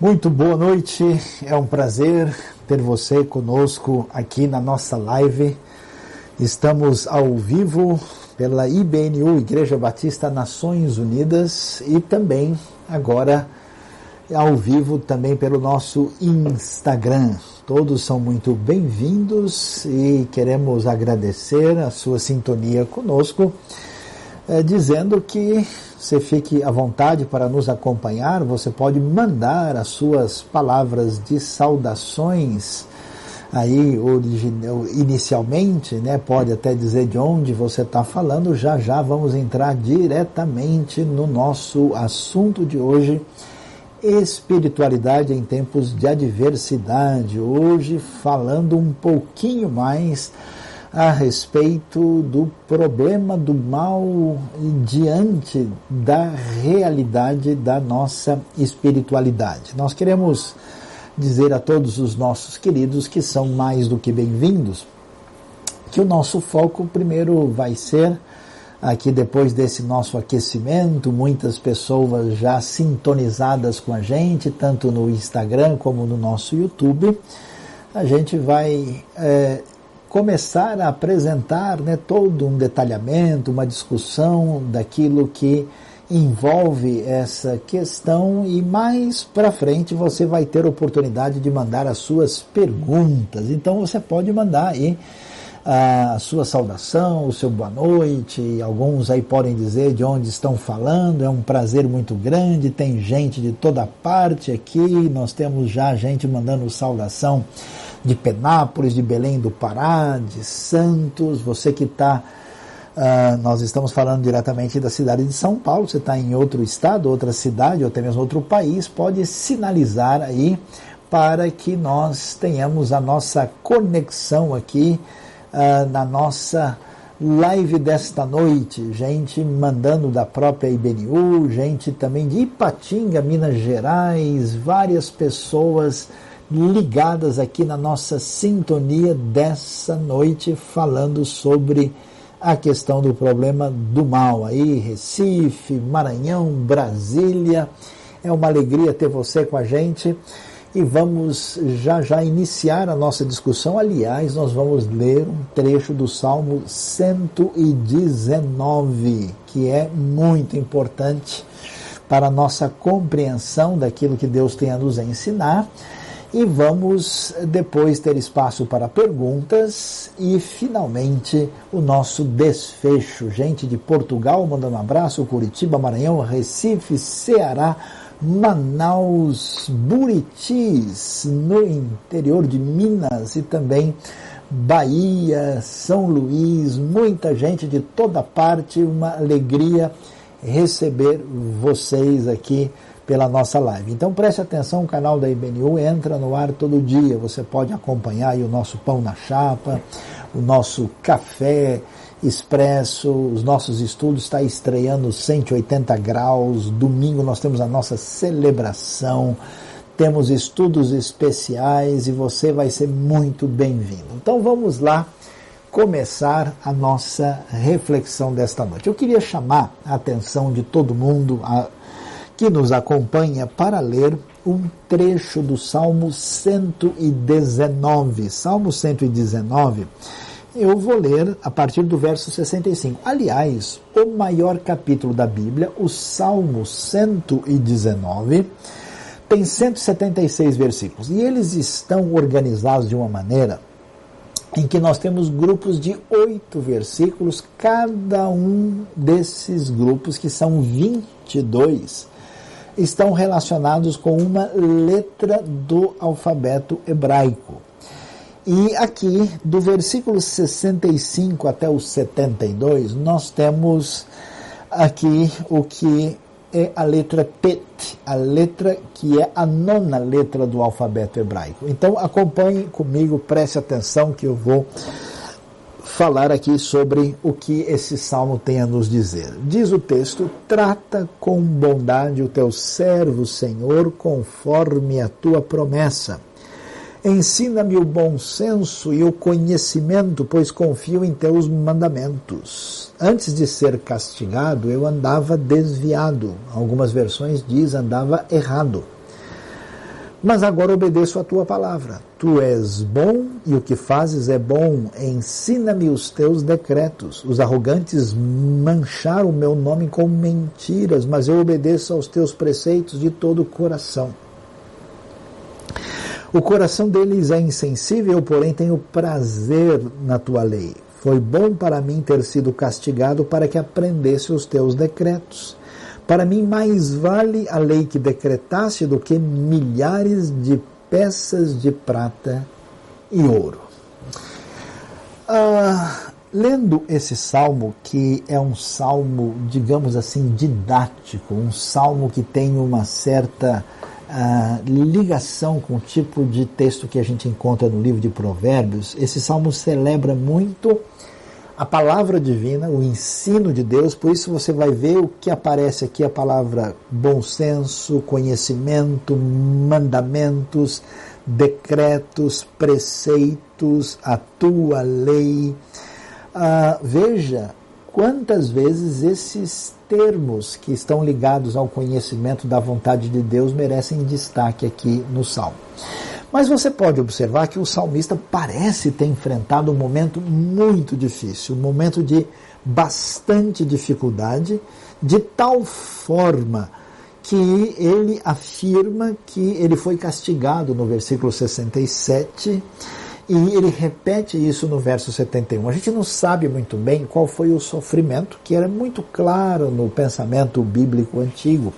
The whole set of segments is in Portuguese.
Muito boa noite, é um prazer ter você conosco aqui na nossa live. Estamos ao vivo pela IBNU, Igreja Batista Nações Unidas, e também agora ao vivo também pelo nosso Instagram. Todos são muito bem-vindos e queremos agradecer a sua sintonia conosco, eh, dizendo que você fique à vontade para nos acompanhar. Você pode mandar as suas palavras de saudações aí inicialmente, né? Pode até dizer de onde você está falando. Já já vamos entrar diretamente no nosso assunto de hoje. Espiritualidade em tempos de adversidade. Hoje falando um pouquinho mais a respeito do problema do mal diante da realidade da nossa espiritualidade. Nós queremos dizer a todos os nossos queridos que são mais do que bem-vindos que o nosso foco primeiro vai ser aqui depois desse nosso aquecimento, muitas pessoas já sintonizadas com a gente, tanto no Instagram como no nosso YouTube. A gente vai é, começar a apresentar né, todo um detalhamento, uma discussão daquilo que envolve essa questão e mais para frente você vai ter oportunidade de mandar as suas perguntas. Então você pode mandar aí a sua saudação, o seu boa noite. Alguns aí podem dizer de onde estão falando. É um prazer muito grande. Tem gente de toda parte aqui. Nós temos já gente mandando saudação de Penápolis, de Belém do Pará, de Santos, você que está, uh, ah, nós estamos falando diretamente da cidade de São Paulo, você está em outro estado, outra cidade, ou até mesmo outro país, pode sinalizar aí para que nós tenhamos a nossa conexão aqui uh, na nossa live desta noite, gente mandando da própria IBNU, gente também de Ipatinga, Minas Gerais, várias pessoas ligadas aqui na nossa sintonia dessa noite, falando sobre a questão do problema do mal. Aí, Recife, Maranhão, Brasília. É uma alegria ter você com a gente e vamos já já iniciar a nossa discussão. Aliás, nós vamos ler um trecho do Salmo 119, que é muito importante para a nossa compreensão daquilo que Deus tem a nos ensinar e vamos depois ter espaço para perguntas e finalmente o nosso desfecho. Gente de Portugal mandando um abraço, Curitiba, Maranhão, Recife, Ceará, Manaus, Buritis, no interior de Minas e também Bahia, São Luís, muita gente de toda parte, uma alegria receber vocês aqui pela nossa live. Então preste atenção, o canal da IBNU entra no ar todo dia. Você pode acompanhar o nosso pão na chapa, o nosso café expresso, os nossos estudos está estreando 180 graus. Domingo nós temos a nossa celebração. Temos estudos especiais e você vai ser muito bem-vindo. Então vamos lá começar a nossa reflexão desta noite. Eu queria chamar a atenção de todo mundo, a que nos acompanha para ler um trecho do Salmo 119. Salmo 119, eu vou ler a partir do verso 65. Aliás, o maior capítulo da Bíblia, o Salmo 119, tem 176 versículos e eles estão organizados de uma maneira em que nós temos grupos de oito versículos, cada um desses grupos, que são 22, estão relacionados com uma letra do alfabeto hebraico. E aqui, do versículo 65 até o 72, nós temos aqui o que é a letra Tet, a letra que é a nona letra do alfabeto hebraico. Então acompanhe comigo, preste atenção que eu vou falar aqui sobre o que esse salmo tem a nos dizer. Diz o texto: Trata com bondade o teu servo, Senhor, conforme a tua promessa. Ensina-me o bom senso e o conhecimento, pois confio em teus mandamentos. Antes de ser castigado, eu andava desviado. Algumas versões diz andava errado. Mas agora obedeço a tua palavra. Tu és bom e o que fazes é bom. Ensina-me os teus decretos. Os arrogantes mancharam o meu nome com mentiras, mas eu obedeço aos teus preceitos de todo o coração. O coração deles é insensível, porém tenho prazer na tua lei. Foi bom para mim ter sido castigado para que aprendesse os teus decretos. Para mim, mais vale a lei que decretaste do que milhares de peças de prata e ouro. Ah, lendo esse salmo, que é um salmo, digamos assim, didático, um salmo que tem uma certa ah, ligação com o tipo de texto que a gente encontra no livro de Provérbios, esse salmo celebra muito a palavra divina, o ensino de Deus, por isso você vai ver o que aparece aqui a palavra bom senso, conhecimento, mandamentos, decretos, preceitos, a tua lei. Ah, veja quantas vezes esses termos que estão ligados ao conhecimento da vontade de Deus merecem destaque aqui no Salmo. Mas você pode observar que o salmista parece ter enfrentado um momento muito difícil, um momento de bastante dificuldade, de tal forma que ele afirma que ele foi castigado no versículo 67 e ele repete isso no verso 71. A gente não sabe muito bem qual foi o sofrimento, que era muito claro no pensamento bíblico antigo.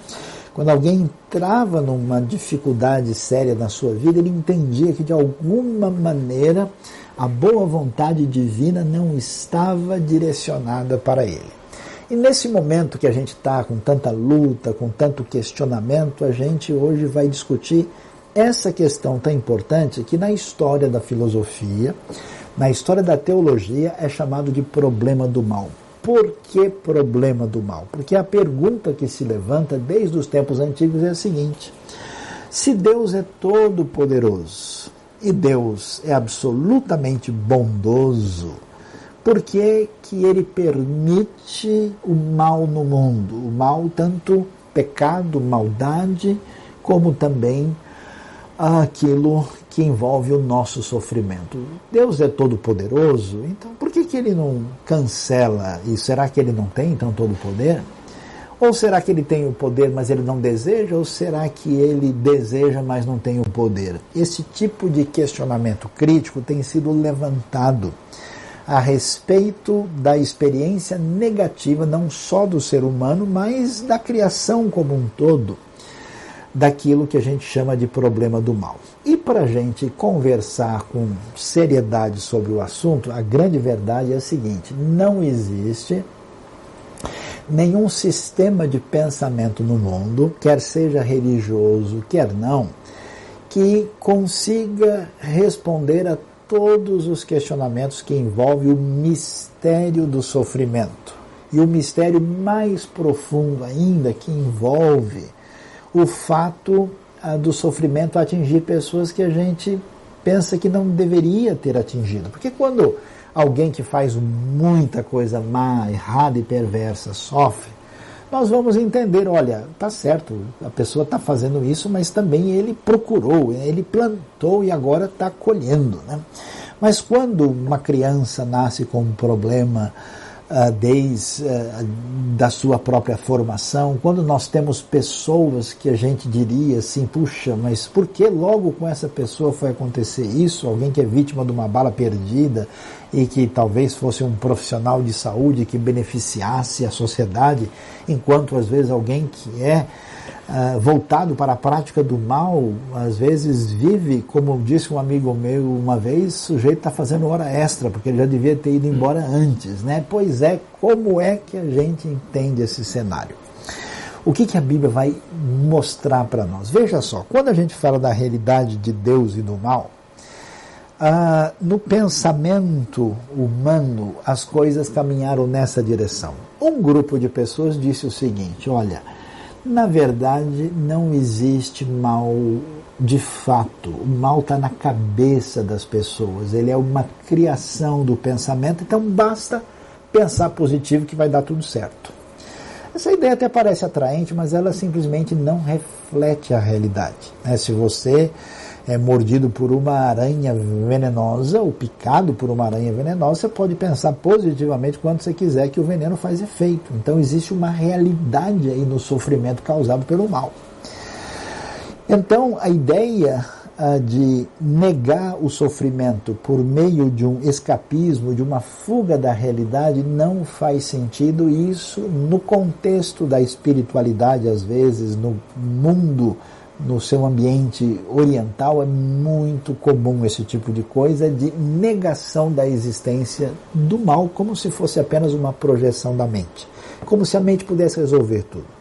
Quando alguém entrava numa dificuldade séria na sua vida, ele entendia que de alguma maneira a boa vontade divina não estava direcionada para ele. E nesse momento que a gente está com tanta luta, com tanto questionamento, a gente hoje vai discutir essa questão tão importante que na história da filosofia, na história da teologia, é chamado de problema do mal. Por que problema do mal? Porque a pergunta que se levanta desde os tempos antigos é a seguinte: se Deus é todo poderoso e Deus é absolutamente bondoso, por que, que ele permite o mal no mundo? O mal, tanto pecado, maldade, como também aquilo que envolve o nosso sofrimento. Deus é todo poderoso, então por que, que ele não cancela? E será que ele não tem então todo o poder? Ou será que ele tem o poder, mas ele não deseja? Ou será que ele deseja, mas não tem o poder? Esse tipo de questionamento crítico tem sido levantado a respeito da experiência negativa, não só do ser humano, mas da criação como um todo daquilo que a gente chama de problema do mal. E para a gente conversar com seriedade sobre o assunto, a grande verdade é a seguinte: não existe nenhum sistema de pensamento no mundo, quer seja religioso, quer não, que consiga responder a todos os questionamentos que envolvem o mistério do sofrimento. E o mistério mais profundo ainda, que envolve o fato ah, do sofrimento atingir pessoas que a gente pensa que não deveria ter atingido. Porque quando alguém que faz muita coisa má, errada e perversa sofre, nós vamos entender, olha, tá certo, a pessoa está fazendo isso, mas também ele procurou, ele plantou e agora está colhendo. Né? Mas quando uma criança nasce com um problema desde uh, da sua própria formação, quando nós temos pessoas que a gente diria assim, puxa, mas por que logo com essa pessoa foi acontecer isso? Alguém que é vítima de uma bala perdida e que talvez fosse um profissional de saúde que beneficiasse a sociedade, enquanto às vezes alguém que é uh, voltado para a prática do mal, às vezes vive, como disse um amigo meu uma vez, o sujeito está fazendo hora extra, porque ele já devia ter ido embora antes. Né? Pois é, como é que a gente entende esse cenário? O que, que a Bíblia vai mostrar para nós? Veja só, quando a gente fala da realidade de Deus e do mal, ah, no pensamento humano as coisas caminharam nessa direção. Um grupo de pessoas disse o seguinte: olha, na verdade, não existe mal de fato. O mal está na cabeça das pessoas. Ele é uma criação do pensamento. Então, basta pensar positivo que vai dar tudo certo. Essa ideia até parece atraente, mas ela simplesmente não reflete a realidade. Né? Se você é mordido por uma aranha venenosa ou picado por uma aranha venenosa, você pode pensar positivamente quando você quiser que o veneno faz efeito. Então existe uma realidade aí no sofrimento causado pelo mal. Então a ideia ah, de negar o sofrimento por meio de um escapismo, de uma fuga da realidade, não faz sentido. Isso no contexto da espiritualidade, às vezes, no mundo no seu ambiente oriental é muito comum esse tipo de coisa de negação da existência do mal, como se fosse apenas uma projeção da mente, como se a mente pudesse resolver tudo.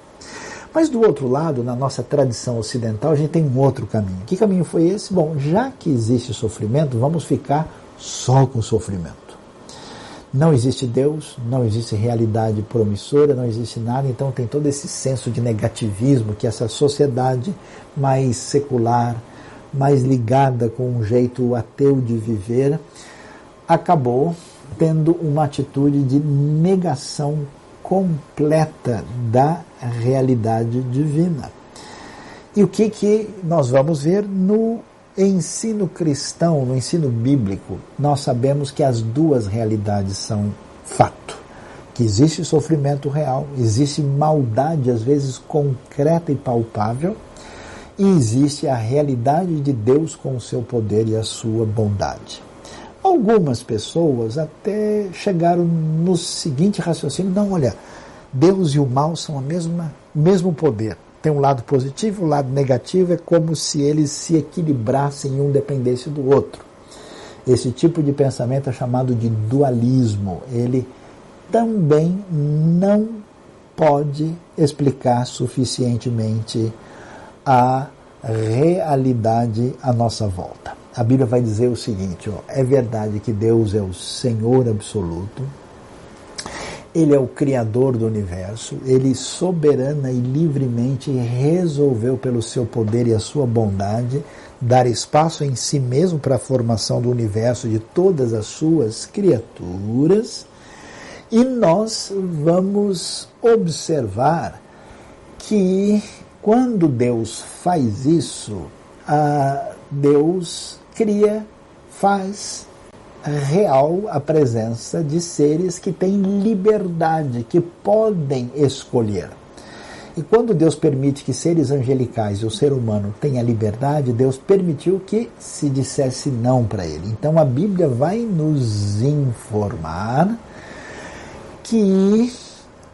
Mas do outro lado, na nossa tradição ocidental, a gente tem um outro caminho. Que caminho foi esse? Bom, já que existe sofrimento, vamos ficar só com sofrimento. Não existe Deus, não existe realidade promissora, não existe nada, então tem todo esse senso de negativismo que essa sociedade mais secular, mais ligada com um jeito ateu de viver, acabou tendo uma atitude de negação completa da realidade divina. E o que, que nós vamos ver no ensino cristão, no ensino bíblico, nós sabemos que as duas realidades são fato. Que existe sofrimento real, existe maldade, às vezes concreta e palpável, e existe a realidade de Deus com o seu poder e a sua bondade. Algumas pessoas até chegaram no seguinte raciocínio: não, olha, Deus e o mal são a mesma, mesmo poder tem um lado positivo, um lado negativo, é como se eles se equilibrassem e um dependesse do outro. Esse tipo de pensamento é chamado de dualismo. Ele também não pode explicar suficientemente a realidade à nossa volta. A Bíblia vai dizer o seguinte: ó, é verdade que Deus é o Senhor absoluto, ele é o Criador do universo, ele soberana e livremente resolveu, pelo seu poder e a sua bondade, dar espaço em si mesmo para a formação do universo de todas as suas criaturas. E nós vamos observar que quando Deus faz isso, Deus cria, faz, real a presença de seres que têm liberdade, que podem escolher. E quando Deus permite que seres angelicais e o ser humano tenha liberdade, Deus permitiu que se dissesse não para ele. Então a Bíblia vai nos informar que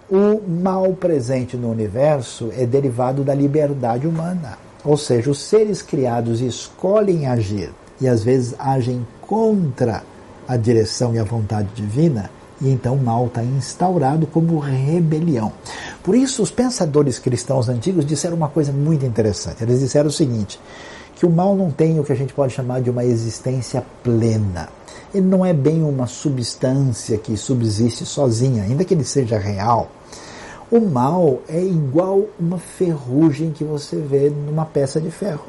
o mal presente no universo é derivado da liberdade humana. Ou seja, os seres criados escolhem agir e às vezes agem contra a direção e a vontade divina, e então o mal está instaurado como rebelião. Por isso, os pensadores cristãos antigos disseram uma coisa muito interessante. Eles disseram o seguinte: que o mal não tem o que a gente pode chamar de uma existência plena. Ele não é bem uma substância que subsiste sozinha, ainda que ele seja real. O mal é igual uma ferrugem que você vê numa peça de ferro.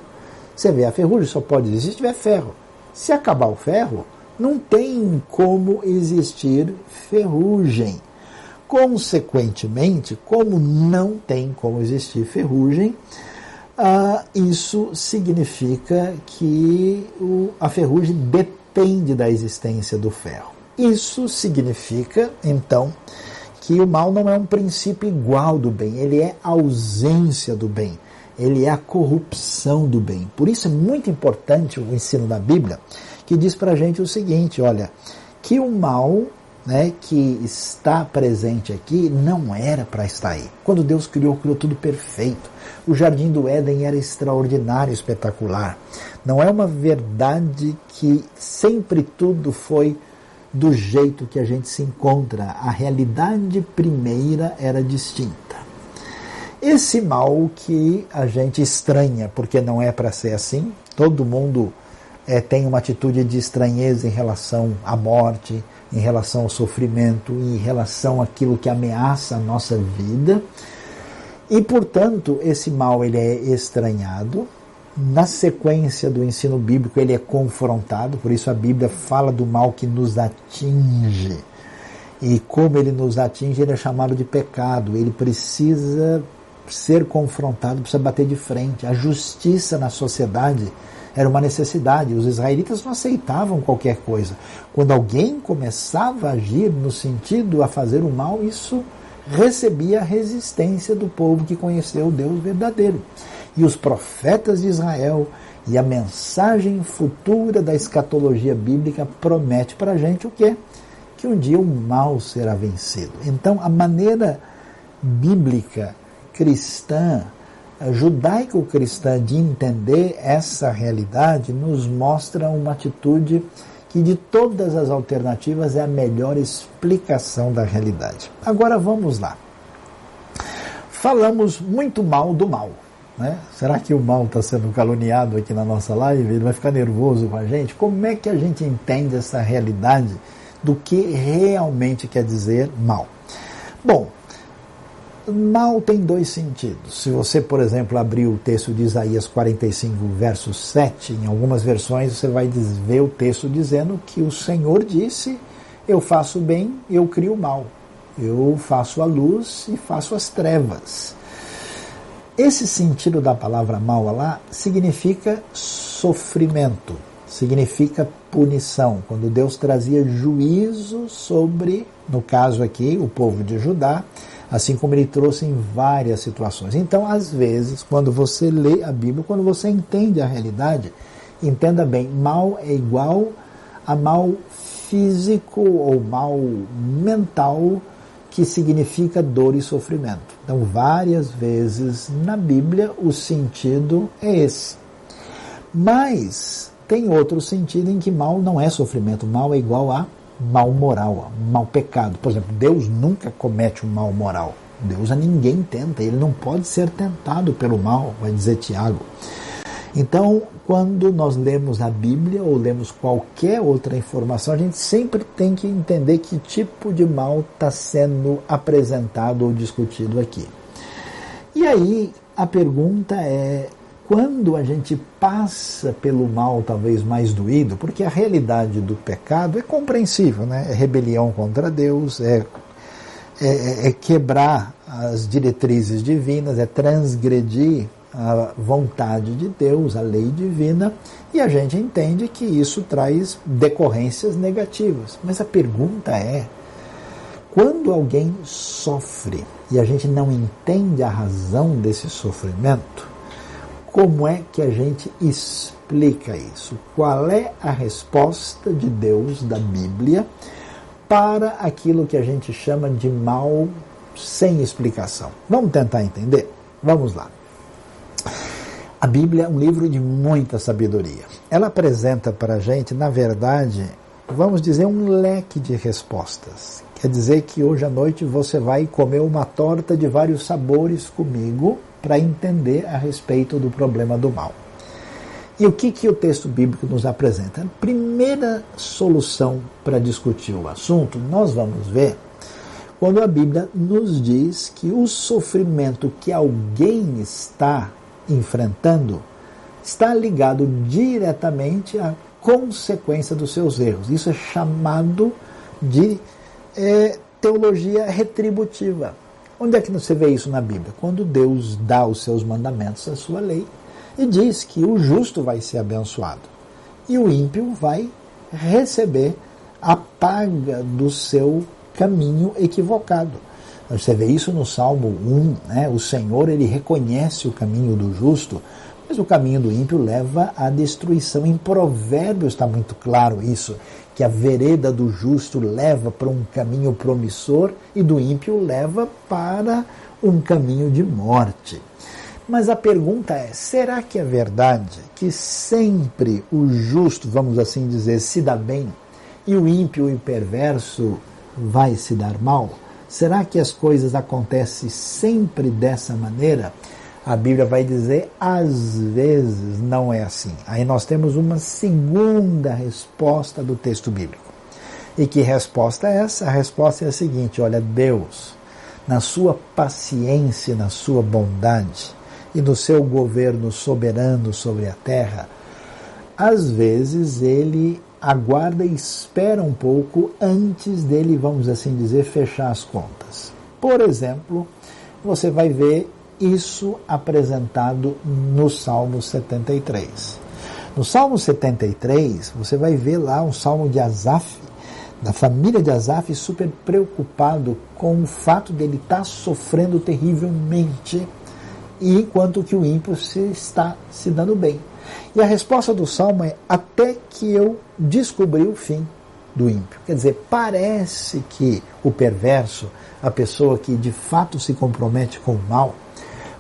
Você vê a ferrugem só pode existir se tiver ferro. Se acabar o ferro, não tem como existir ferrugem. Consequentemente, como não tem como existir ferrugem, ah, isso significa que o, a ferrugem depende da existência do ferro. Isso significa, então, que o mal não é um princípio igual do bem, ele é ausência do bem, ele é a corrupção do bem. Por isso é muito importante o ensino da Bíblia que diz para a gente o seguinte: olha, que o mal né, que está presente aqui não era para estar aí. Quando Deus criou, criou tudo perfeito. O jardim do Éden era extraordinário, espetacular. Não é uma verdade que sempre tudo foi do jeito que a gente se encontra. A realidade primeira era distinta. Esse mal que a gente estranha, porque não é para ser assim, todo mundo é, tem uma atitude de estranheza em relação à morte, em relação ao sofrimento, em relação àquilo que ameaça a nossa vida. E, portanto, esse mal ele é estranhado. Na sequência do ensino bíblico, ele é confrontado, por isso a Bíblia fala do mal que nos atinge. E como ele nos atinge, ele é chamado de pecado. Ele precisa ser confrontado, precisa bater de frente. A justiça na sociedade era uma necessidade. Os israelitas não aceitavam qualquer coisa. Quando alguém começava a agir no sentido a fazer o mal, isso recebia a resistência do povo que conheceu o Deus verdadeiro. E os profetas de Israel e a mensagem futura da escatologia bíblica promete para a gente o quê? que um dia o mal será vencido. Então, a maneira bíblica, cristã, judaico-cristã de entender essa realidade nos mostra uma atitude que de todas as alternativas é a melhor explicação da realidade. Agora vamos lá. Falamos muito mal do mal. Né? Será que o mal está sendo caluniado aqui na nossa live? Ele vai ficar nervoso com a gente? Como é que a gente entende essa realidade? do que realmente quer dizer mal. Bom, mal tem dois sentidos. Se você, por exemplo, abrir o texto de Isaías 45, verso 7, em algumas versões você vai ver o texto dizendo que o Senhor disse: Eu faço bem, eu crio mal. Eu faço a luz e faço as trevas. Esse sentido da palavra mal lá significa sofrimento significa punição, quando Deus trazia juízo sobre, no caso aqui, o povo de Judá, assim como ele trouxe em várias situações. Então, às vezes, quando você lê a Bíblia, quando você entende a realidade, entenda bem, mal é igual a mal físico ou mal mental, que significa dor e sofrimento. Então, várias vezes na Bíblia o sentido é esse. Mas tem outro sentido em que mal não é sofrimento, mal é igual a mal moral, mal pecado. Por exemplo, Deus nunca comete um mal moral. Deus a ninguém tenta, ele não pode ser tentado pelo mal, vai dizer Tiago. Então, quando nós lemos a Bíblia ou lemos qualquer outra informação, a gente sempre tem que entender que tipo de mal está sendo apresentado ou discutido aqui. E aí a pergunta é: quando a gente passa pelo mal talvez mais doído, porque a realidade do pecado é compreensível, né? É rebelião contra Deus, é, é, é quebrar as diretrizes divinas, é transgredir a vontade de Deus, a lei divina, e a gente entende que isso traz decorrências negativas. Mas a pergunta é: quando alguém sofre e a gente não entende a razão desse sofrimento, como é que a gente explica isso? Qual é a resposta de Deus da Bíblia para aquilo que a gente chama de mal sem explicação? Vamos tentar entender? Vamos lá. A Bíblia é um livro de muita sabedoria. Ela apresenta para a gente, na verdade, vamos dizer, um leque de respostas. Quer dizer que hoje à noite você vai comer uma torta de vários sabores comigo para entender a respeito do problema do mal. E o que, que o texto bíblico nos apresenta? A primeira solução para discutir o assunto, nós vamos ver quando a Bíblia nos diz que o sofrimento que alguém está enfrentando está ligado diretamente à consequência dos seus erros. Isso é chamado de é, teologia retributiva. Onde é que você vê isso na Bíblia? Quando Deus dá os seus mandamentos, a sua lei, e diz que o justo vai ser abençoado e o ímpio vai receber a paga do seu caminho equivocado. Você vê isso no Salmo 1, né? o Senhor ele reconhece o caminho do justo, mas o caminho do ímpio leva à destruição. Em Provérbios está muito claro isso que a vereda do justo leva para um caminho promissor e do ímpio leva para um caminho de morte. Mas a pergunta é: será que é verdade que sempre o justo, vamos assim dizer, se dá bem e o ímpio e perverso vai se dar mal? Será que as coisas acontecem sempre dessa maneira? A Bíblia vai dizer, às vezes não é assim. Aí nós temos uma segunda resposta do texto bíblico. E que resposta é essa? A resposta é a seguinte: olha, Deus, na sua paciência, na sua bondade e no seu governo soberano sobre a terra, às vezes ele aguarda e espera um pouco antes dele, vamos assim dizer, fechar as contas. Por exemplo, você vai ver isso apresentado no Salmo 73. No Salmo 73, você vai ver lá um salmo de Asaf, da família de Asaf, super preocupado com o fato dele estar tá sofrendo terrivelmente, enquanto que o ímpio se está se dando bem. E a resposta do salmo é: até que eu descobri o fim do ímpio. Quer dizer, parece que o perverso, a pessoa que de fato se compromete com o mal,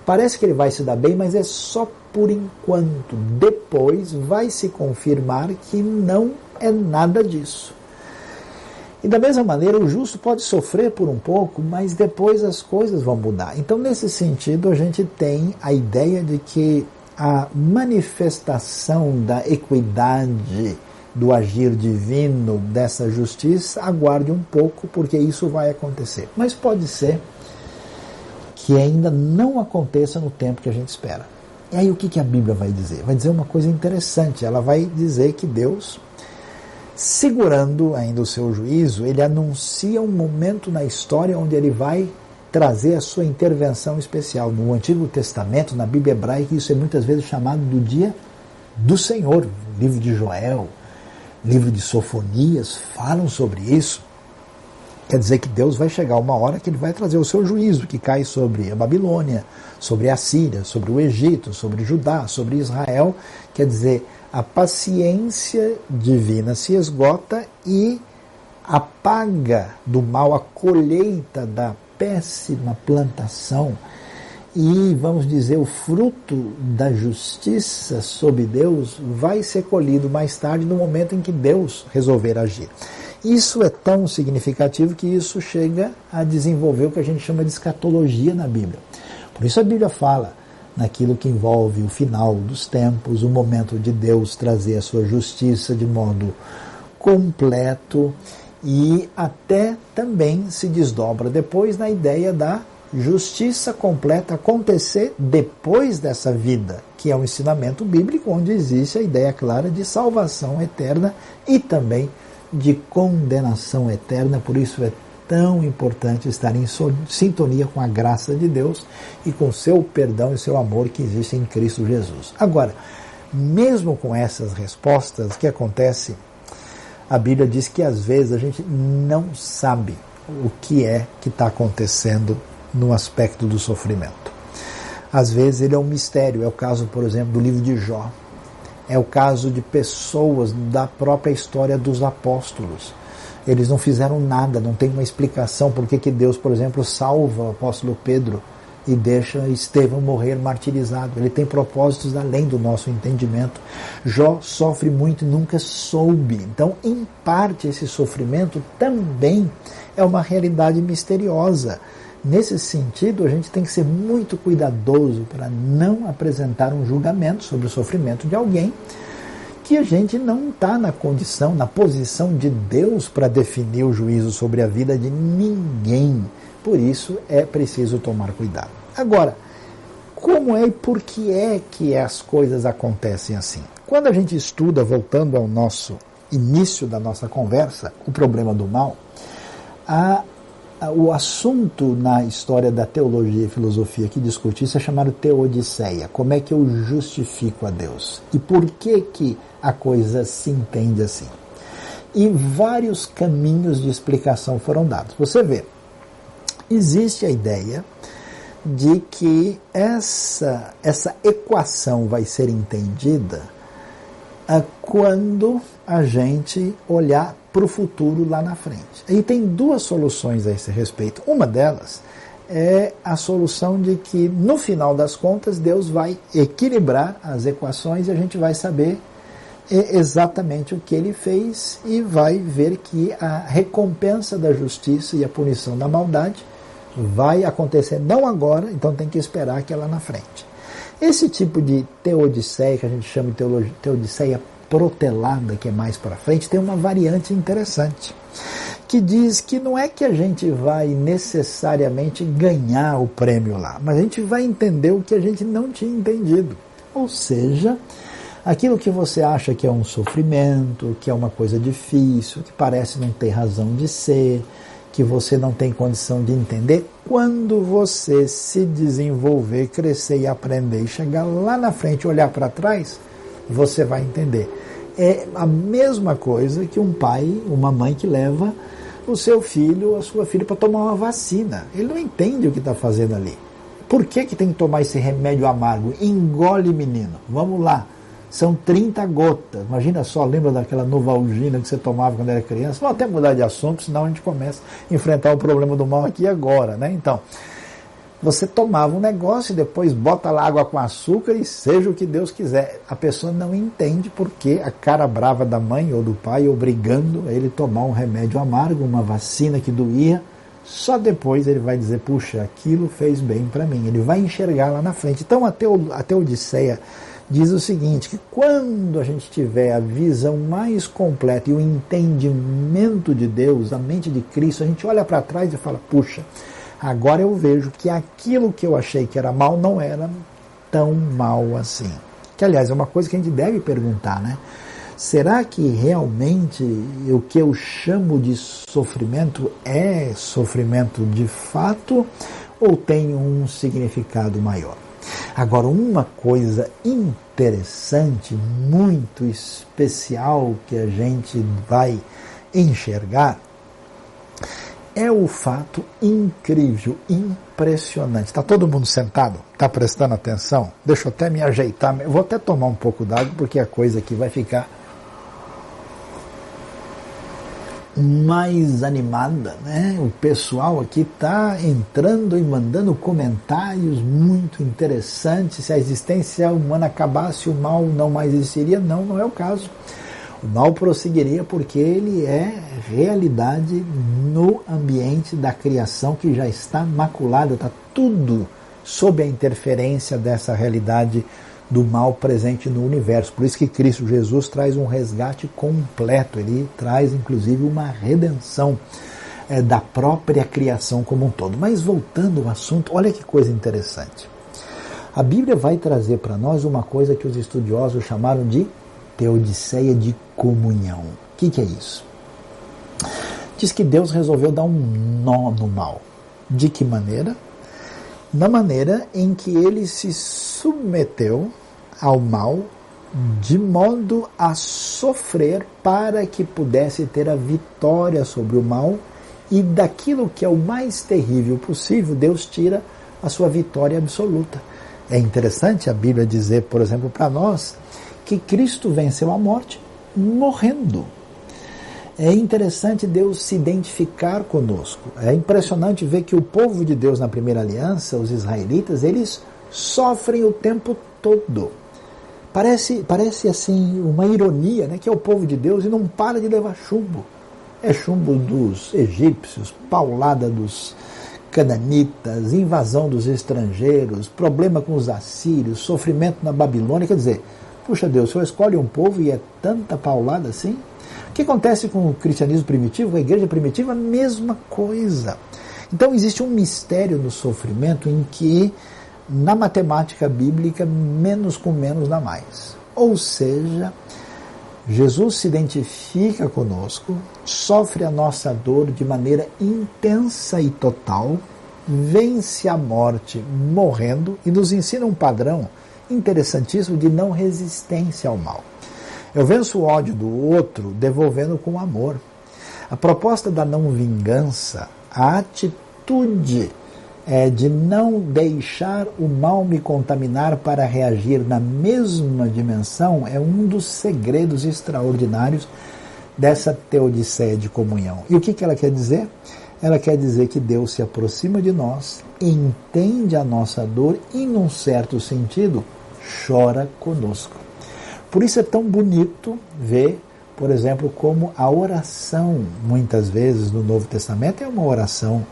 parece que ele vai se dar bem, mas é só por enquanto. Depois vai se confirmar que não é nada disso. E da mesma maneira, o justo pode sofrer por um pouco, mas depois as coisas vão mudar. Então, nesse sentido, a gente tem a ideia de que a manifestação da equidade do agir divino dessa justiça, aguarde um pouco, porque isso vai acontecer. Mas pode ser que ainda não aconteça no tempo que a gente espera. E aí o que, que a Bíblia vai dizer? Vai dizer uma coisa interessante. Ela vai dizer que Deus, segurando ainda o seu juízo, ele anuncia um momento na história onde ele vai trazer a sua intervenção especial. No Antigo Testamento, na Bíblia hebraica, isso é muitas vezes chamado do dia do Senhor. livro de Joel, livro de Sofonias falam sobre isso. Quer dizer que Deus vai chegar uma hora que ele vai trazer o seu juízo, que cai sobre a Babilônia, sobre a Síria, sobre o Egito, sobre Judá, sobre Israel. Quer dizer, a paciência divina se esgota e a paga do mal, a colheita da péssima plantação e, vamos dizer, o fruto da justiça sob Deus vai ser colhido mais tarde, no momento em que Deus resolver agir. Isso é tão significativo que isso chega a desenvolver o que a gente chama de escatologia na Bíblia. Por isso a Bíblia fala naquilo que envolve o final dos tempos, o momento de Deus trazer a sua justiça de modo completo e até também se desdobra depois na ideia da justiça completa acontecer depois dessa vida, que é um ensinamento bíblico onde existe a ideia clara de salvação eterna e também de condenação eterna, por isso é tão importante estar em sintonia com a graça de Deus e com seu perdão e seu amor que existe em Cristo Jesus. Agora, mesmo com essas respostas, o que acontece? A Bíblia diz que às vezes a gente não sabe o que é que está acontecendo no aspecto do sofrimento. Às vezes ele é um mistério, é o caso, por exemplo, do livro de Jó é o caso de pessoas da própria história dos apóstolos. Eles não fizeram nada, não tem uma explicação por que, Deus, por exemplo, salva o apóstolo Pedro e deixa Estevão morrer martirizado. Ele tem propósitos além do nosso entendimento. Jó sofre muito e nunca soube. Então, em parte, esse sofrimento também é uma realidade misteriosa. Nesse sentido, a gente tem que ser muito cuidadoso para não apresentar um julgamento sobre o sofrimento de alguém que a gente não está na condição, na posição de Deus para definir o juízo sobre a vida de ninguém. Por isso é preciso tomar cuidado. Agora, como é e por que é que as coisas acontecem assim? Quando a gente estuda, voltando ao nosso início da nossa conversa, o problema do mal, a o assunto na história da teologia e filosofia que discute isso é chamado teodiceia. Como é que eu justifico a Deus? E por que que a coisa se entende assim? E vários caminhos de explicação foram dados. Você vê, existe a ideia de que essa, essa equação vai ser entendida quando a gente olhar para o futuro lá na frente. E tem duas soluções a esse respeito. Uma delas é a solução de que, no final das contas, Deus vai equilibrar as equações e a gente vai saber exatamente o que ele fez e vai ver que a recompensa da justiça e a punição da maldade vai acontecer não agora, então tem que esperar que é lá na frente. Esse tipo de teodiceia, que a gente chama de teodiceia protelada, que é mais para frente, tem uma variante interessante, que diz que não é que a gente vai necessariamente ganhar o prêmio lá, mas a gente vai entender o que a gente não tinha entendido. Ou seja, Aquilo que você acha que é um sofrimento, que é uma coisa difícil, que parece não ter razão de ser, que você não tem condição de entender, quando você se desenvolver, crescer e aprender e chegar lá na frente, olhar para trás, você vai entender. É a mesma coisa que um pai, uma mãe que leva o seu filho, a sua filha para tomar uma vacina. Ele não entende o que está fazendo ali. Por que, que tem que tomar esse remédio amargo? Engole, menino. Vamos lá. São 30 gotas. Imagina só, lembra daquela novalgina que você tomava quando era criança? Vamos até mudar de assunto, senão a gente começa a enfrentar o problema do mal aqui agora, né? Então, você tomava um negócio e depois bota lá água com açúcar e seja o que Deus quiser. A pessoa não entende porque a cara brava da mãe ou do pai obrigando ele a tomar um remédio amargo, uma vacina que doía. Só depois ele vai dizer, puxa, aquilo fez bem para mim. Ele vai enxergar lá na frente. Então, até, o, até Odisseia diz o seguinte, que quando a gente tiver a visão mais completa e o entendimento de Deus, a mente de Cristo, a gente olha para trás e fala, puxa, agora eu vejo que aquilo que eu achei que era mal não era tão mal assim. Que, aliás, é uma coisa que a gente deve perguntar, né? Será que realmente o que eu chamo de sofrimento é sofrimento de fato ou tem um significado maior? Agora, uma coisa interessante, muito especial que a gente vai enxergar é o fato incrível, impressionante. Está todo mundo sentado? Está prestando atenção? Deixa eu até me ajeitar. Vou até tomar um pouco d'água porque a coisa aqui vai ficar mais animada, né? O pessoal aqui está entrando e mandando comentários muito interessantes. Se a existência humana acabasse, o mal não mais existiria? Não, não é o caso. O mal prosseguiria porque ele é realidade no ambiente da criação que já está maculado, está tudo sob a interferência dessa realidade do mal presente no universo. Por isso que Cristo Jesus traz um resgate completo, ele traz inclusive uma redenção é, da própria criação como um todo. Mas voltando ao assunto, olha que coisa interessante. A Bíblia vai trazer para nós uma coisa que os estudiosos chamaram de teodiceia de comunhão. O que, que é isso? Diz que Deus resolveu dar um nó no mal. De que maneira? Na maneira em que ele se submeteu ao mal de modo a sofrer para que pudesse ter a vitória sobre o mal e daquilo que é o mais terrível possível, Deus tira a sua vitória absoluta. É interessante a Bíblia dizer, por exemplo, para nós que Cristo venceu a morte morrendo. É interessante Deus se identificar conosco. É impressionante ver que o povo de Deus na primeira aliança, os israelitas, eles sofrem o tempo todo. Parece, parece assim uma ironia, né, que é o povo de Deus e não para de levar chumbo. É chumbo dos egípcios, paulada dos cananitas, invasão dos estrangeiros, problema com os assírios, sofrimento na Babilônia. Quer dizer, puxa Deus, senhor escolhe um povo e é tanta paulada assim? O que acontece com o cristianismo primitivo, a igreja primitiva? Mesma coisa. Então existe um mistério no sofrimento em que na matemática bíblica, menos com menos dá mais. Ou seja, Jesus se identifica conosco, sofre a nossa dor de maneira intensa e total, vence a morte morrendo e nos ensina um padrão interessantíssimo de não resistência ao mal. Eu venço o ódio do outro devolvendo com amor. A proposta da não vingança, a atitude é, de não deixar o mal me contaminar para reagir na mesma dimensão é um dos segredos extraordinários dessa teodiceia de comunhão. E o que, que ela quer dizer? Ela quer dizer que Deus se aproxima de nós, entende a nossa dor e, num certo sentido, chora conosco. Por isso é tão bonito ver, por exemplo, como a oração, muitas vezes no Novo Testamento, é uma oração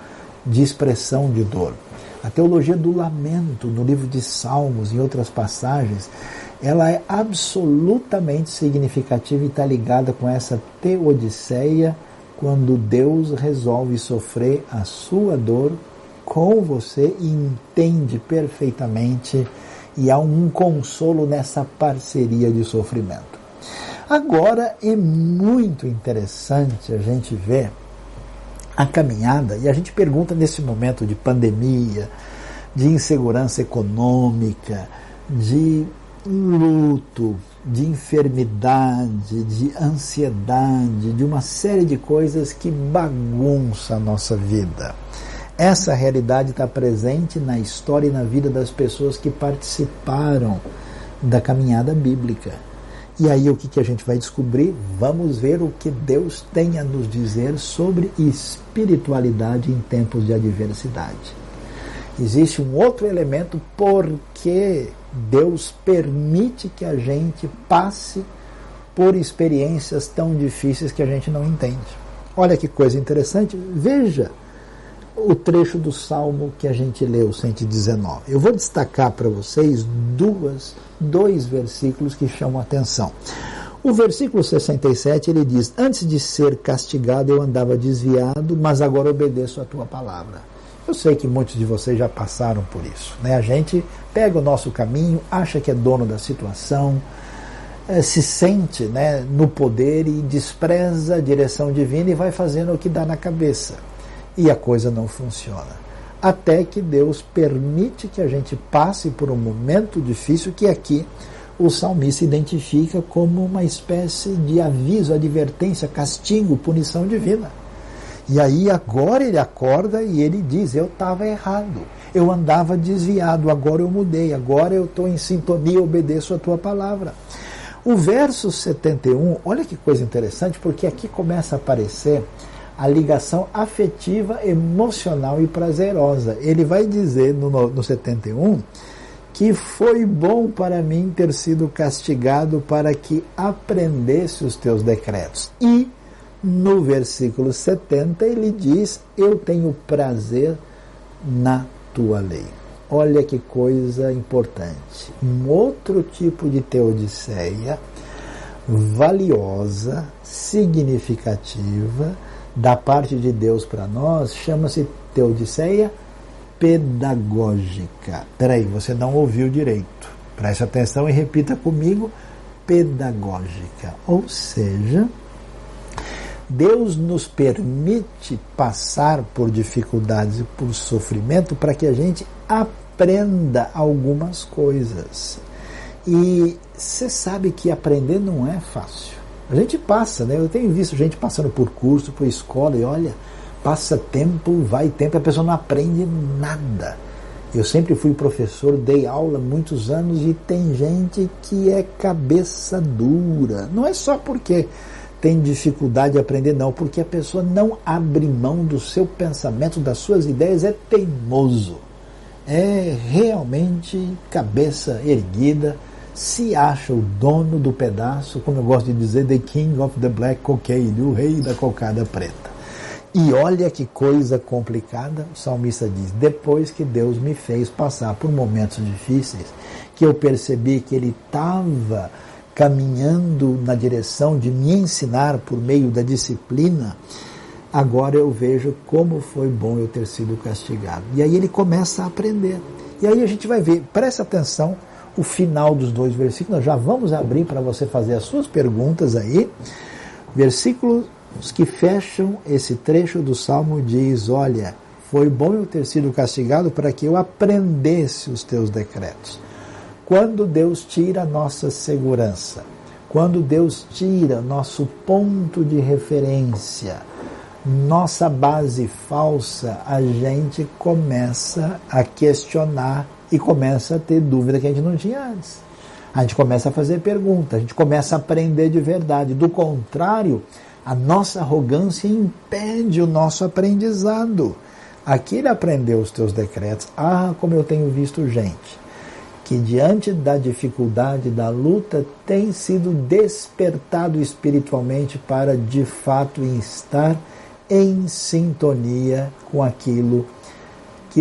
de expressão de dor. A teologia do lamento, no livro de Salmos, em outras passagens, ela é absolutamente significativa e está ligada com essa teodiceia, quando Deus resolve sofrer a sua dor com você e entende perfeitamente E há um consolo nessa parceria de sofrimento. Agora é muito interessante a gente ver a caminhada, e a gente pergunta nesse momento de pandemia, de insegurança econômica, de luto, de enfermidade, de ansiedade, de uma série de coisas que bagunça a nossa vida. Essa realidade está presente na história e na vida das pessoas que participaram da caminhada bíblica. E aí o que, que a gente vai descobrir? Vamos ver o que Deus tem a nos dizer sobre espiritualidade em tempos de adversidade. Existe um outro elemento porque Deus permite que a gente passe por experiências tão difíceis que a gente não entende. Olha que coisa interessante. Veja o trecho do Salmo que a gente leu, 119. Eu vou destacar para vocês duas, dois versículos que chamam atenção. O versículo 67 ele diz: Antes de ser castigado eu andava desviado, mas agora obedeço a tua palavra. Eu sei que muitos de vocês já passaram por isso. Né? A gente pega o nosso caminho, acha que é dono da situação, é, se sente né, no poder e despreza a direção divina e vai fazendo o que dá na cabeça e a coisa não funciona. Até que Deus permite que a gente passe por um momento difícil que aqui o salmista identifica como uma espécie de aviso, advertência, castigo, punição divina. E aí agora ele acorda e ele diz: Eu estava errado, eu andava desviado, agora eu mudei, agora eu estou em sintonia, obedeço a tua palavra. O verso 71, olha que coisa interessante, porque aqui começa a aparecer a ligação afetiva, emocional e prazerosa. Ele vai dizer no, no 71 que foi bom para mim ter sido castigado para que aprendesse os teus decretos. E no versículo 70 ele diz: Eu tenho prazer na tua lei. Olha que coisa importante. Um outro tipo de teodiceia valiosa, significativa, da parte de Deus para nós chama-se teodiceia pedagógica. Peraí, você não ouviu direito. Preste atenção e repita comigo: pedagógica. Ou seja, Deus nos permite passar por dificuldades e por sofrimento para que a gente aprenda algumas coisas. E você sabe que aprender não é fácil. A gente passa, né? Eu tenho visto gente passando por curso, por escola, e olha, passa tempo, vai tempo, a pessoa não aprende nada. Eu sempre fui professor, dei aula muitos anos e tem gente que é cabeça dura. Não é só porque tem dificuldade de aprender, não, porque a pessoa não abre mão do seu pensamento, das suas ideias, é teimoso. É realmente cabeça erguida se acha o dono do pedaço, como eu gosto de dizer, the king of the black cocaine, o rei da cocada preta. E olha que coisa complicada, o salmista diz: depois que Deus me fez passar por momentos difíceis, que eu percebi que Ele estava caminhando na direção de me ensinar por meio da disciplina, agora eu vejo como foi bom eu ter sido castigado. E aí ele começa a aprender. E aí a gente vai ver, presta atenção o final dos dois versículos. Nós já vamos abrir para você fazer as suas perguntas aí. Versículos que fecham esse trecho do Salmo diz: Olha, foi bom eu ter sido castigado para que eu aprendesse os teus decretos. Quando Deus tira a nossa segurança, quando Deus tira nosso ponto de referência, nossa base falsa, a gente começa a questionar e começa a ter dúvida que a gente não tinha antes. A gente começa a fazer perguntas, a gente começa a aprender de verdade. Do contrário, a nossa arrogância impede o nosso aprendizado. Aqui ele aprendeu os teus decretos. Ah, como eu tenho visto gente que diante da dificuldade, da luta, tem sido despertado espiritualmente para de fato estar em sintonia com aquilo que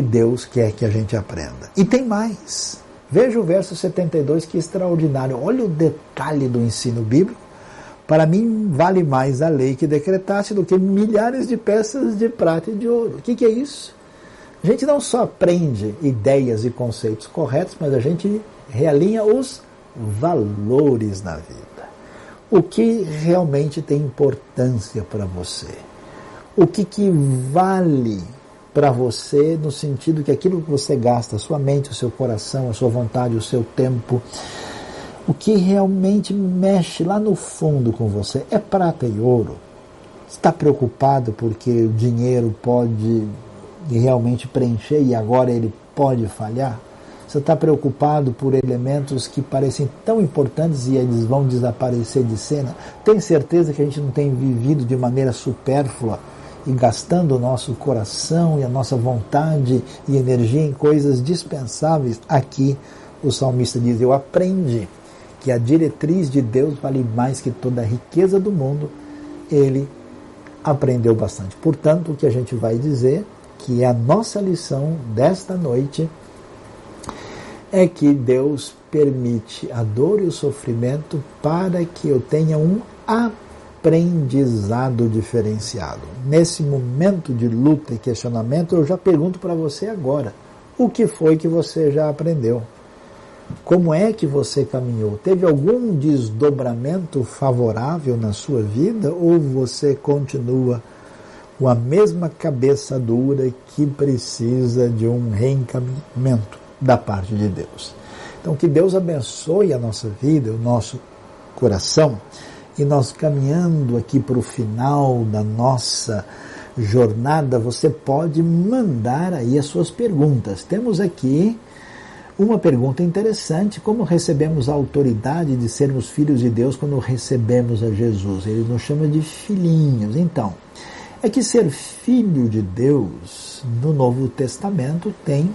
Deus quer que a gente aprenda. E tem mais. Veja o verso 72 que é extraordinário. Olha o detalhe do ensino bíblico. Para mim vale mais a lei que decretasse do que milhares de peças de prata e de ouro. O que, que é isso? a gente não só aprende ideias e conceitos corretos, mas a gente realinha os valores na vida. O que realmente tem importância para você? O que, que vale para você no sentido que aquilo que você gasta, a sua mente, o seu coração, a sua vontade, o seu tempo, o que realmente mexe lá no fundo com você é prata e ouro. Está preocupado porque o dinheiro pode realmente preencher e agora ele pode falhar? Você está preocupado por elementos que parecem tão importantes e eles vão desaparecer de cena? Tem certeza que a gente não tem vivido de maneira supérflua e gastando o nosso coração e a nossa vontade e energia em coisas dispensáveis? Aqui o salmista diz: Eu aprendi que a diretriz de Deus vale mais que toda a riqueza do mundo. Ele aprendeu bastante. Portanto, o que a gente vai dizer que é a nossa lição desta noite é que Deus permite a dor e o sofrimento para que eu tenha um aprendizado diferenciado. Nesse momento de luta e questionamento, eu já pergunto para você agora: o que foi que você já aprendeu? Como é que você caminhou? Teve algum desdobramento favorável na sua vida ou você continua com a mesma cabeça dura que precisa de um reencaminhamento? da parte de Deus. Então, que Deus abençoe a nossa vida, o nosso coração, e nós caminhando aqui para o final da nossa jornada, você pode mandar aí as suas perguntas. Temos aqui uma pergunta interessante: como recebemos a autoridade de sermos filhos de Deus quando recebemos a Jesus? Ele nos chama de filhinhos. Então, é que ser filho de Deus no Novo Testamento tem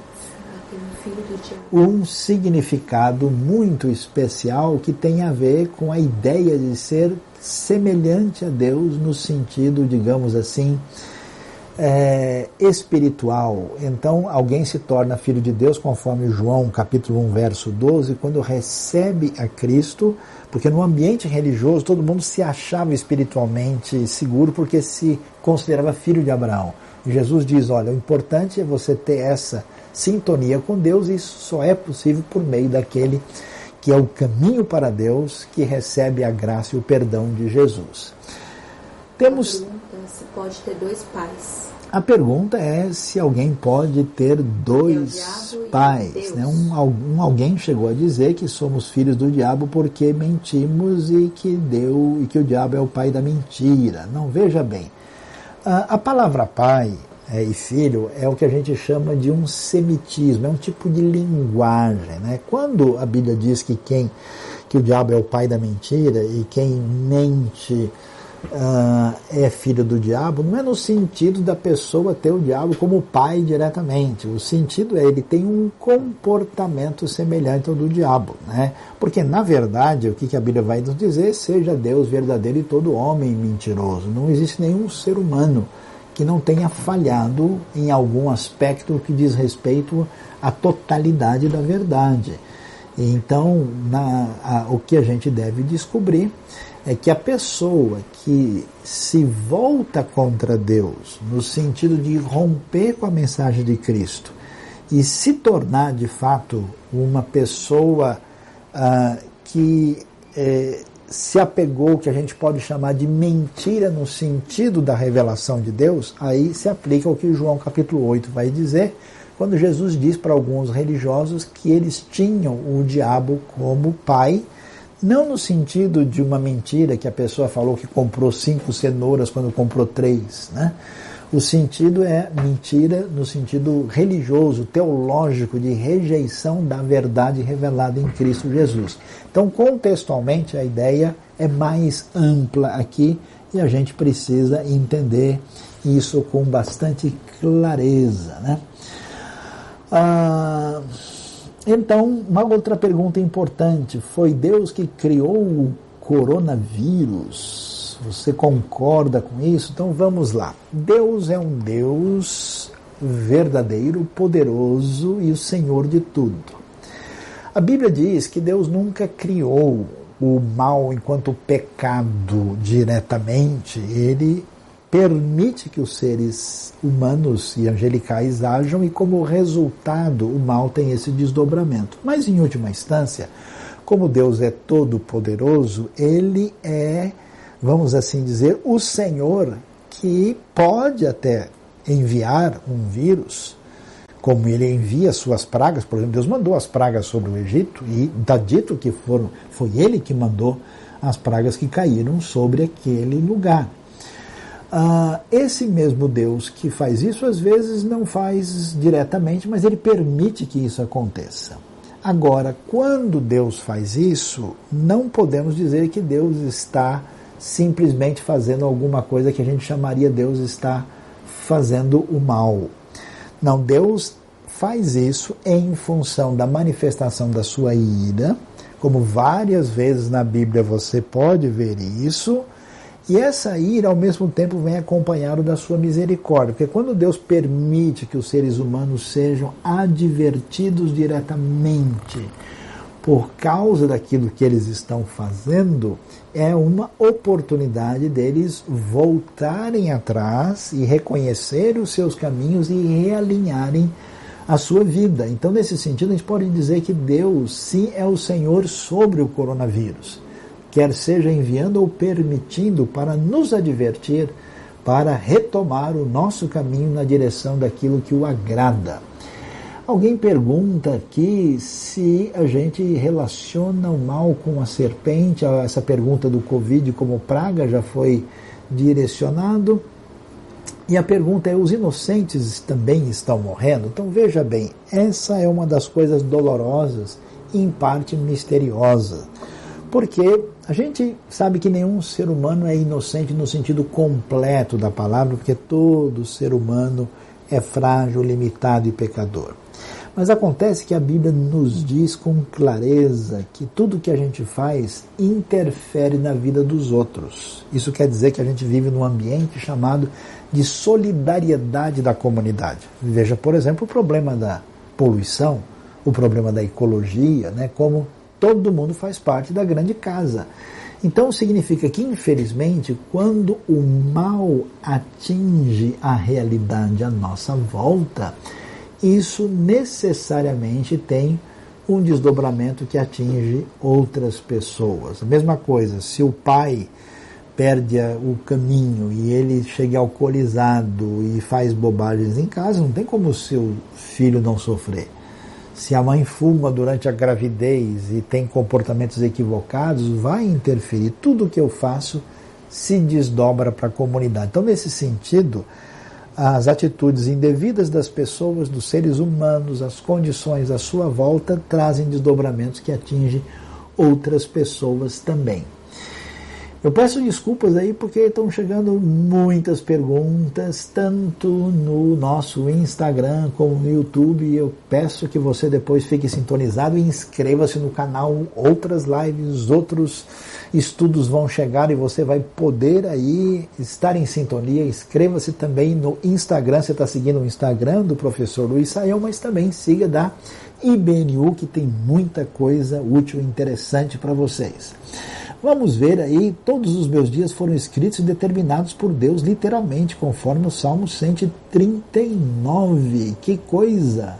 um significado muito especial que tem a ver com a ideia de ser semelhante a Deus no sentido, digamos assim, é, espiritual. Então, alguém se torna filho de Deus, conforme João capítulo 1, verso 12, quando recebe a Cristo, porque no ambiente religioso todo mundo se achava espiritualmente seguro porque se considerava filho de Abraão. Jesus diz: olha, o importante é você ter essa sintonia com Deus, e isso só é possível por meio daquele que é o caminho para Deus, que recebe a graça e o perdão de Jesus. Temos. Pergunta, se pode ter dois pais. A pergunta é se alguém pode ter dois pais. Né? Um, um, alguém chegou a dizer que somos filhos do diabo porque mentimos e que deu e que o diabo é o pai da mentira. Não veja bem. A, a palavra pai é, e filho é o que a gente chama de um semitismo, é um tipo de linguagem. Né? Quando a Bíblia diz que quem que o diabo é o pai da mentira e quem mente uh, é filho do diabo, não é no sentido da pessoa ter o diabo como pai diretamente. O sentido é ele tem um comportamento semelhante ao do diabo. Né? Porque, na verdade, o que a Bíblia vai nos dizer? Seja Deus verdadeiro e todo homem mentiroso. Não existe nenhum ser humano que não tenha falhado em algum aspecto que diz respeito à totalidade da verdade. Então, na, a, o que a gente deve descobrir é que a pessoa que se volta contra Deus, no sentido de romper com a mensagem de Cristo e se tornar de fato uma pessoa ah, que eh, se apegou, que a gente pode chamar de mentira no sentido da revelação de Deus, aí se aplica o que João capítulo 8 vai dizer, quando Jesus diz para alguns religiosos que eles tinham o diabo como pai, não no sentido de uma mentira que a pessoa falou que comprou cinco cenouras quando comprou três, né? O sentido é mentira no sentido religioso, teológico, de rejeição da verdade revelada em Cristo Jesus. Então, contextualmente, a ideia é mais ampla aqui e a gente precisa entender isso com bastante clareza. Né? Ah, então, uma outra pergunta importante: foi Deus que criou o coronavírus? Você concorda com isso? Então vamos lá. Deus é um Deus verdadeiro, poderoso e o Senhor de tudo. A Bíblia diz que Deus nunca criou o mal enquanto pecado diretamente, ele permite que os seres humanos e angelicais ajam e, como resultado, o mal tem esse desdobramento. Mas, em última instância, como Deus é todo-poderoso, ele é, vamos assim dizer, o Senhor que pode até enviar um vírus, como ele envia suas pragas, por exemplo, Deus mandou as pragas sobre o Egito e está dito que foram, foi ele que mandou as pragas que caíram sobre aquele lugar. Uh, esse mesmo Deus que faz isso, às vezes não faz diretamente, mas ele permite que isso aconteça. Agora, quando Deus faz isso, não podemos dizer que Deus está simplesmente fazendo alguma coisa que a gente chamaria Deus está fazendo o mal. Não, Deus faz isso em função da manifestação da sua ira, como várias vezes na Bíblia você pode ver isso, e essa ira ao mesmo tempo vem acompanhado da sua misericórdia, porque quando Deus permite que os seres humanos sejam advertidos diretamente por causa daquilo que eles estão fazendo, é uma oportunidade deles voltarem atrás e reconhecer os seus caminhos e realinharem a sua vida. Então, nesse sentido, a gente pode dizer que Deus sim é o Senhor sobre o coronavírus, quer seja enviando ou permitindo para nos advertir, para retomar o nosso caminho na direção daquilo que o agrada. Alguém pergunta aqui se a gente relaciona o mal com a serpente, essa pergunta do Covid como praga já foi direcionado. E a pergunta é: os inocentes também estão morrendo? Então veja bem, essa é uma das coisas dolorosas e em parte misteriosa. Porque a gente sabe que nenhum ser humano é inocente no sentido completo da palavra, porque todo ser humano é frágil, limitado e pecador. Mas acontece que a Bíblia nos diz com clareza que tudo que a gente faz interfere na vida dos outros. Isso quer dizer que a gente vive num ambiente chamado de solidariedade da comunidade. Veja, por exemplo, o problema da poluição, o problema da ecologia, né, como todo mundo faz parte da grande casa. Então significa que, infelizmente, quando o mal atinge a realidade à nossa volta, isso necessariamente tem um desdobramento que atinge outras pessoas. A mesma coisa, se o pai perde o caminho e ele chega alcoolizado e faz bobagens em casa, não tem como o seu filho não sofrer. Se a mãe fuma durante a gravidez e tem comportamentos equivocados, vai interferir. Tudo que eu faço se desdobra para a comunidade. Então, nesse sentido, as atitudes indevidas das pessoas, dos seres humanos, as condições à sua volta trazem desdobramentos que atingem outras pessoas também. Eu peço desculpas aí porque estão chegando muitas perguntas, tanto no nosso Instagram como no YouTube. Eu peço que você depois fique sintonizado e inscreva-se no canal. Outras lives, outros estudos vão chegar e você vai poder aí estar em sintonia. Inscreva-se também no Instagram. Você está seguindo o Instagram do professor Luiz Saião, mas também siga da IBNU, que tem muita coisa útil e interessante para vocês. Vamos ver aí, todos os meus dias foram escritos e determinados por Deus, literalmente, conforme o Salmo 139. Que coisa!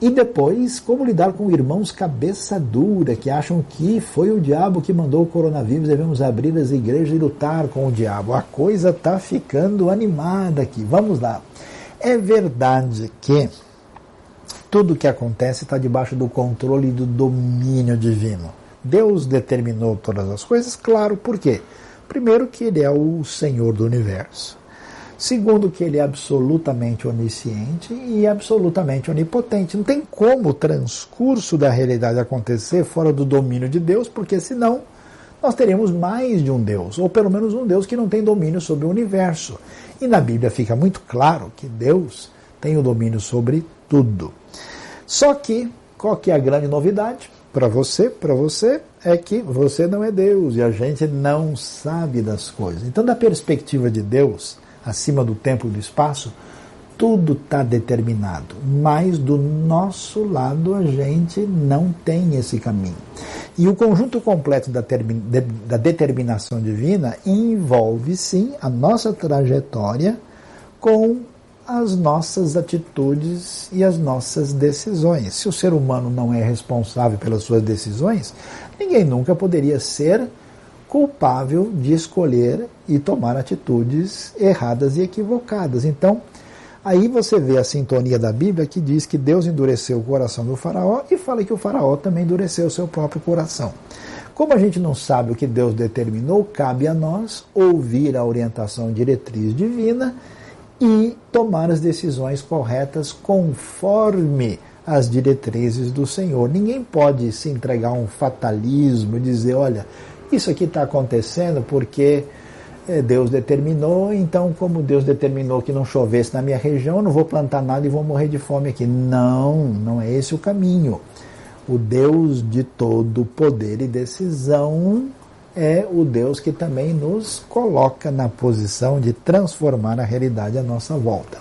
E depois, como lidar com irmãos cabeça dura, que acham que foi o diabo que mandou o coronavírus, devemos abrir as igrejas e lutar com o diabo. A coisa está ficando animada aqui. Vamos lá. É verdade que tudo o que acontece está debaixo do controle e do domínio divino. Deus determinou todas as coisas, claro, por quê? Primeiro, que Ele é o Senhor do universo. Segundo, que Ele é absolutamente onisciente e absolutamente onipotente. Não tem como o transcurso da realidade acontecer fora do domínio de Deus, porque senão nós teríamos mais de um Deus, ou pelo menos um Deus que não tem domínio sobre o universo. E na Bíblia fica muito claro que Deus tem o domínio sobre tudo. Só que, qual que é a grande novidade? Para você, para você, é que você não é Deus e a gente não sabe das coisas. Então, da perspectiva de Deus, acima do tempo e do espaço, tudo está determinado, mas do nosso lado a gente não tem esse caminho. E o conjunto completo da, da determinação divina envolve, sim, a nossa trajetória com as nossas atitudes e as nossas decisões. Se o ser humano não é responsável pelas suas decisões, ninguém nunca poderia ser culpável de escolher e tomar atitudes erradas e equivocadas. Então, aí você vê a sintonia da Bíblia que diz que Deus endureceu o coração do faraó e fala que o faraó também endureceu o seu próprio coração. Como a gente não sabe o que Deus determinou, cabe a nós ouvir a orientação diretriz divina e tomar as decisões corretas conforme as diretrizes do Senhor. Ninguém pode se entregar a um fatalismo e dizer, olha, isso aqui está acontecendo porque eh, Deus determinou, então como Deus determinou que não chovesse na minha região, eu não vou plantar nada e vou morrer de fome aqui. Não, não é esse o caminho. O Deus de todo poder e decisão é o Deus que também nos coloca na posição de transformar a realidade à nossa volta.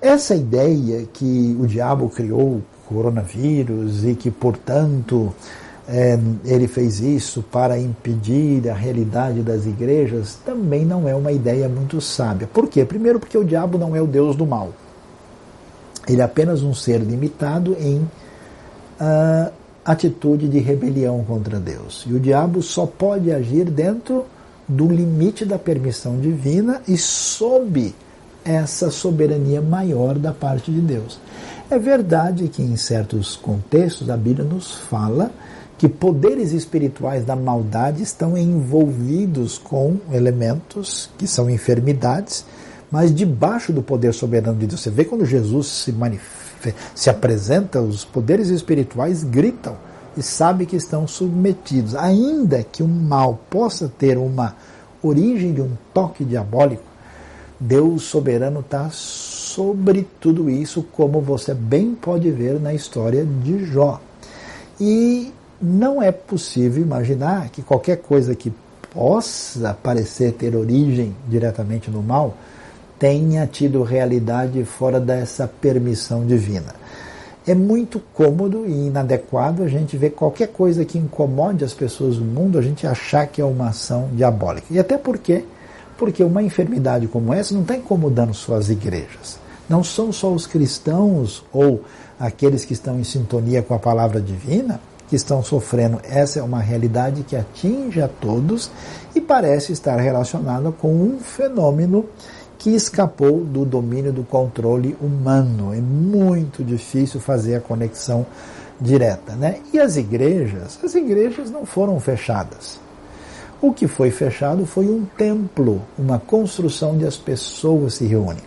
Essa ideia que o diabo criou o coronavírus e que, portanto, é, ele fez isso para impedir a realidade das igrejas, também não é uma ideia muito sábia. Por quê? Primeiro, porque o diabo não é o Deus do mal. Ele é apenas um ser limitado em uh, atitude de rebelião contra Deus. E o diabo só pode agir dentro do limite da permissão divina e sob essa soberania maior da parte de Deus. É verdade que em certos contextos a Bíblia nos fala que poderes espirituais da maldade estão envolvidos com elementos que são enfermidades, mas debaixo do poder soberano de Deus. Você vê quando Jesus se manifesta se apresenta, os poderes espirituais gritam e sabem que estão submetidos. Ainda que o mal possa ter uma origem de um toque diabólico, Deus soberano está sobre tudo isso, como você bem pode ver na história de Jó. E não é possível imaginar que qualquer coisa que possa parecer ter origem diretamente no mal tenha tido realidade fora dessa permissão divina. É muito cômodo e inadequado a gente ver qualquer coisa que incomode as pessoas do mundo, a gente achar que é uma ação diabólica. E até porque, porque uma enfermidade como essa não está incomodando só as igrejas. Não são só os cristãos ou aqueles que estão em sintonia com a palavra divina que estão sofrendo. Essa é uma realidade que atinge a todos e parece estar relacionada com um fenômeno que escapou do domínio do controle humano. É muito difícil fazer a conexão direta, né? E as igrejas, as igrejas não foram fechadas. O que foi fechado foi um templo, uma construção onde as pessoas se reúnem.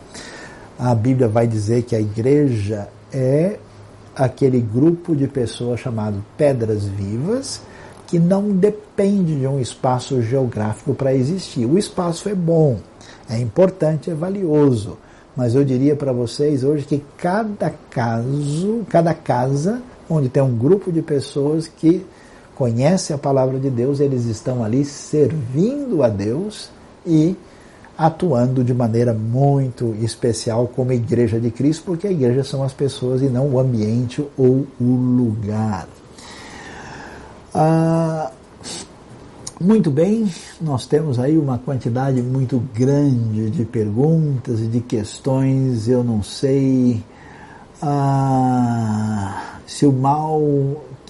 A Bíblia vai dizer que a igreja é aquele grupo de pessoas chamado pedras vivas que não depende de um espaço geográfico para existir. O espaço é bom, é importante, é valioso. Mas eu diria para vocês hoje que cada caso, cada casa onde tem um grupo de pessoas que conhece a palavra de Deus, eles estão ali servindo a Deus e atuando de maneira muito especial como igreja de Cristo, porque a igreja são as pessoas e não o ambiente ou o lugar. Ah, muito bem, nós temos aí uma quantidade muito grande de perguntas e de questões. Eu não sei ah, se o mal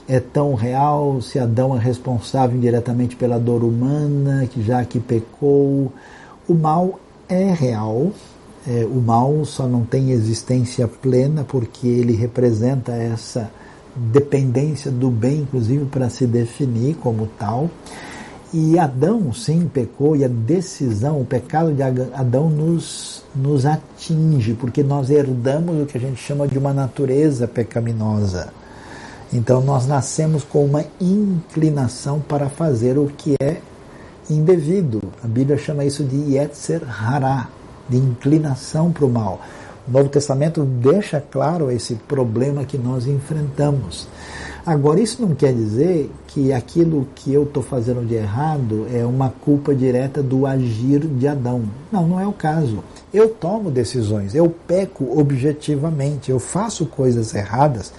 é tão real, se Adão é responsável indiretamente pela dor humana, que já que pecou. O mal é real, é, o mal só não tem existência plena porque ele representa essa dependência do bem, inclusive para se definir como tal. E Adão, sim, pecou, e a decisão, o pecado de Adão nos, nos atinge, porque nós herdamos o que a gente chama de uma natureza pecaminosa. Então nós nascemos com uma inclinação para fazer o que é indevido. A Bíblia chama isso de Yetzer Hará, de inclinação para o mal. O Novo Testamento deixa claro esse problema que nós enfrentamos. Agora, isso não quer dizer que aquilo que eu estou fazendo de errado é uma culpa direta do agir de Adão. Não, não é o caso. Eu tomo decisões, eu peco objetivamente, eu faço coisas erradas,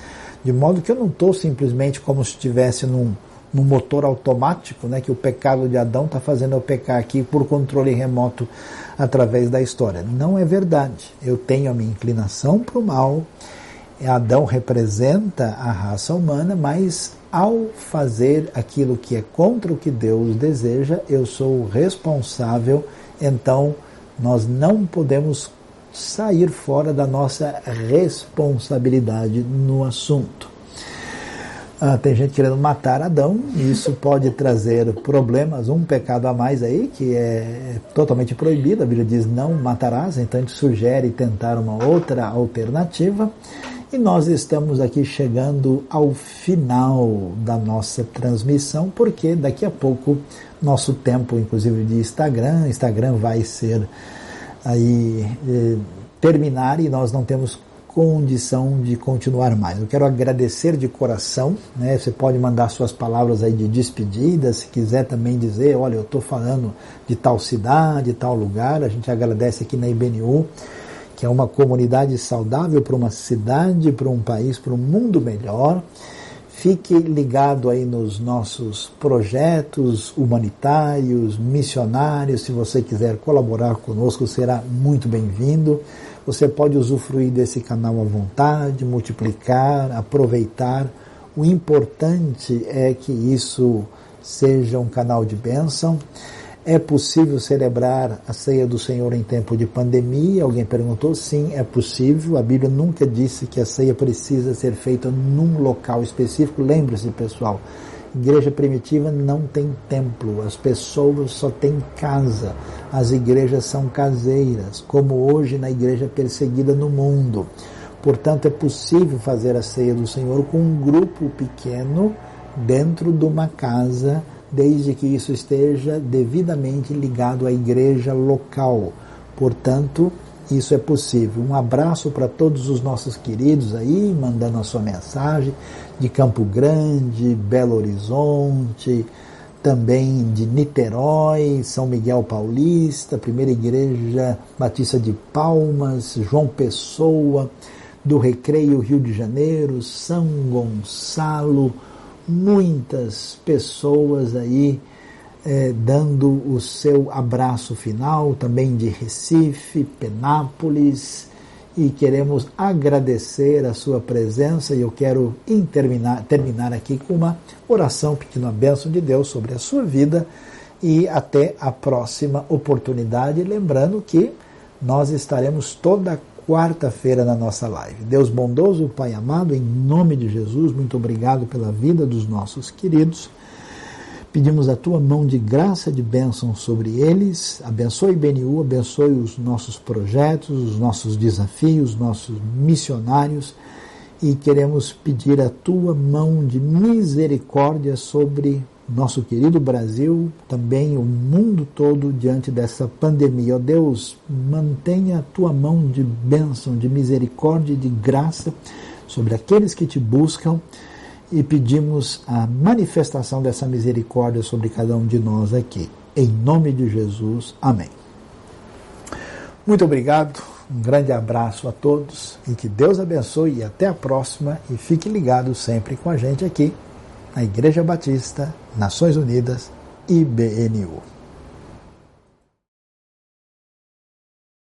de modo que eu não estou simplesmente como se estivesse num no motor automático, né, que o pecado de Adão está fazendo eu pecar aqui por controle remoto através da história. Não é verdade. Eu tenho a minha inclinação para o mal. Adão representa a raça humana, mas ao fazer aquilo que é contra o que Deus deseja, eu sou responsável. Então, nós não podemos sair fora da nossa responsabilidade no assunto. Ah, tem gente querendo matar Adão, e isso pode trazer problemas, um pecado a mais aí, que é totalmente proibido, a Bíblia diz não matarás, então a gente sugere tentar uma outra alternativa. E nós estamos aqui chegando ao final da nossa transmissão, porque daqui a pouco nosso tempo, inclusive de Instagram, Instagram vai ser aí eh, terminar e nós não temos condição de continuar mais. Eu quero agradecer de coração, né? Você pode mandar suas palavras aí de despedida, se quiser também dizer, olha, eu estou falando de tal cidade, tal lugar, a gente agradece aqui na IBNU, que é uma comunidade saudável para uma cidade, para um país, para um mundo melhor. Fique ligado aí nos nossos projetos humanitários, missionários. Se você quiser colaborar conosco, será muito bem-vindo. Você pode usufruir desse canal à vontade, multiplicar, aproveitar. O importante é que isso seja um canal de bênção. É possível celebrar a ceia do Senhor em tempo de pandemia? Alguém perguntou. Sim, é possível. A Bíblia nunca disse que a ceia precisa ser feita num local específico. Lembre-se, pessoal, igreja primitiva não tem templo, as pessoas só têm casa, as igrejas são caseiras, como hoje na igreja perseguida no mundo. Portanto, é possível fazer a ceia do Senhor com um grupo pequeno dentro de uma casa desde que isso esteja devidamente ligado à igreja local. Portanto, isso é possível. Um abraço para todos os nossos queridos aí, mandando a sua mensagem de Campo Grande, Belo Horizonte, também de Niterói, São Miguel Paulista, Primeira Igreja Batista de Palmas, João Pessoa, do Recreio Rio de Janeiro, São Gonçalo, muitas pessoas aí é, dando o seu abraço final, também de Recife, Penápolis, e queremos agradecer a sua presença. E eu quero terminar, terminar aqui com uma oração pedindo a bênção de Deus sobre a sua vida. E até a próxima oportunidade, lembrando que nós estaremos toda quarta-feira na nossa live. Deus bondoso, Pai amado, em nome de Jesus, muito obrigado pela vida dos nossos queridos. Pedimos a tua mão de graça, de bênção sobre eles. Abençoe BNU, abençoe os nossos projetos, os nossos desafios, os nossos missionários. E queremos pedir a tua mão de misericórdia sobre nosso querido Brasil, também o mundo todo diante dessa pandemia. Ó oh Deus, mantenha a tua mão de bênção, de misericórdia e de graça sobre aqueles que te buscam e pedimos a manifestação dessa misericórdia sobre cada um de nós aqui. Em nome de Jesus, amém. Muito obrigado, um grande abraço a todos e que Deus abençoe e até a próxima e fique ligado sempre com a gente aqui na Igreja Batista, Nações Unidas, IBNU.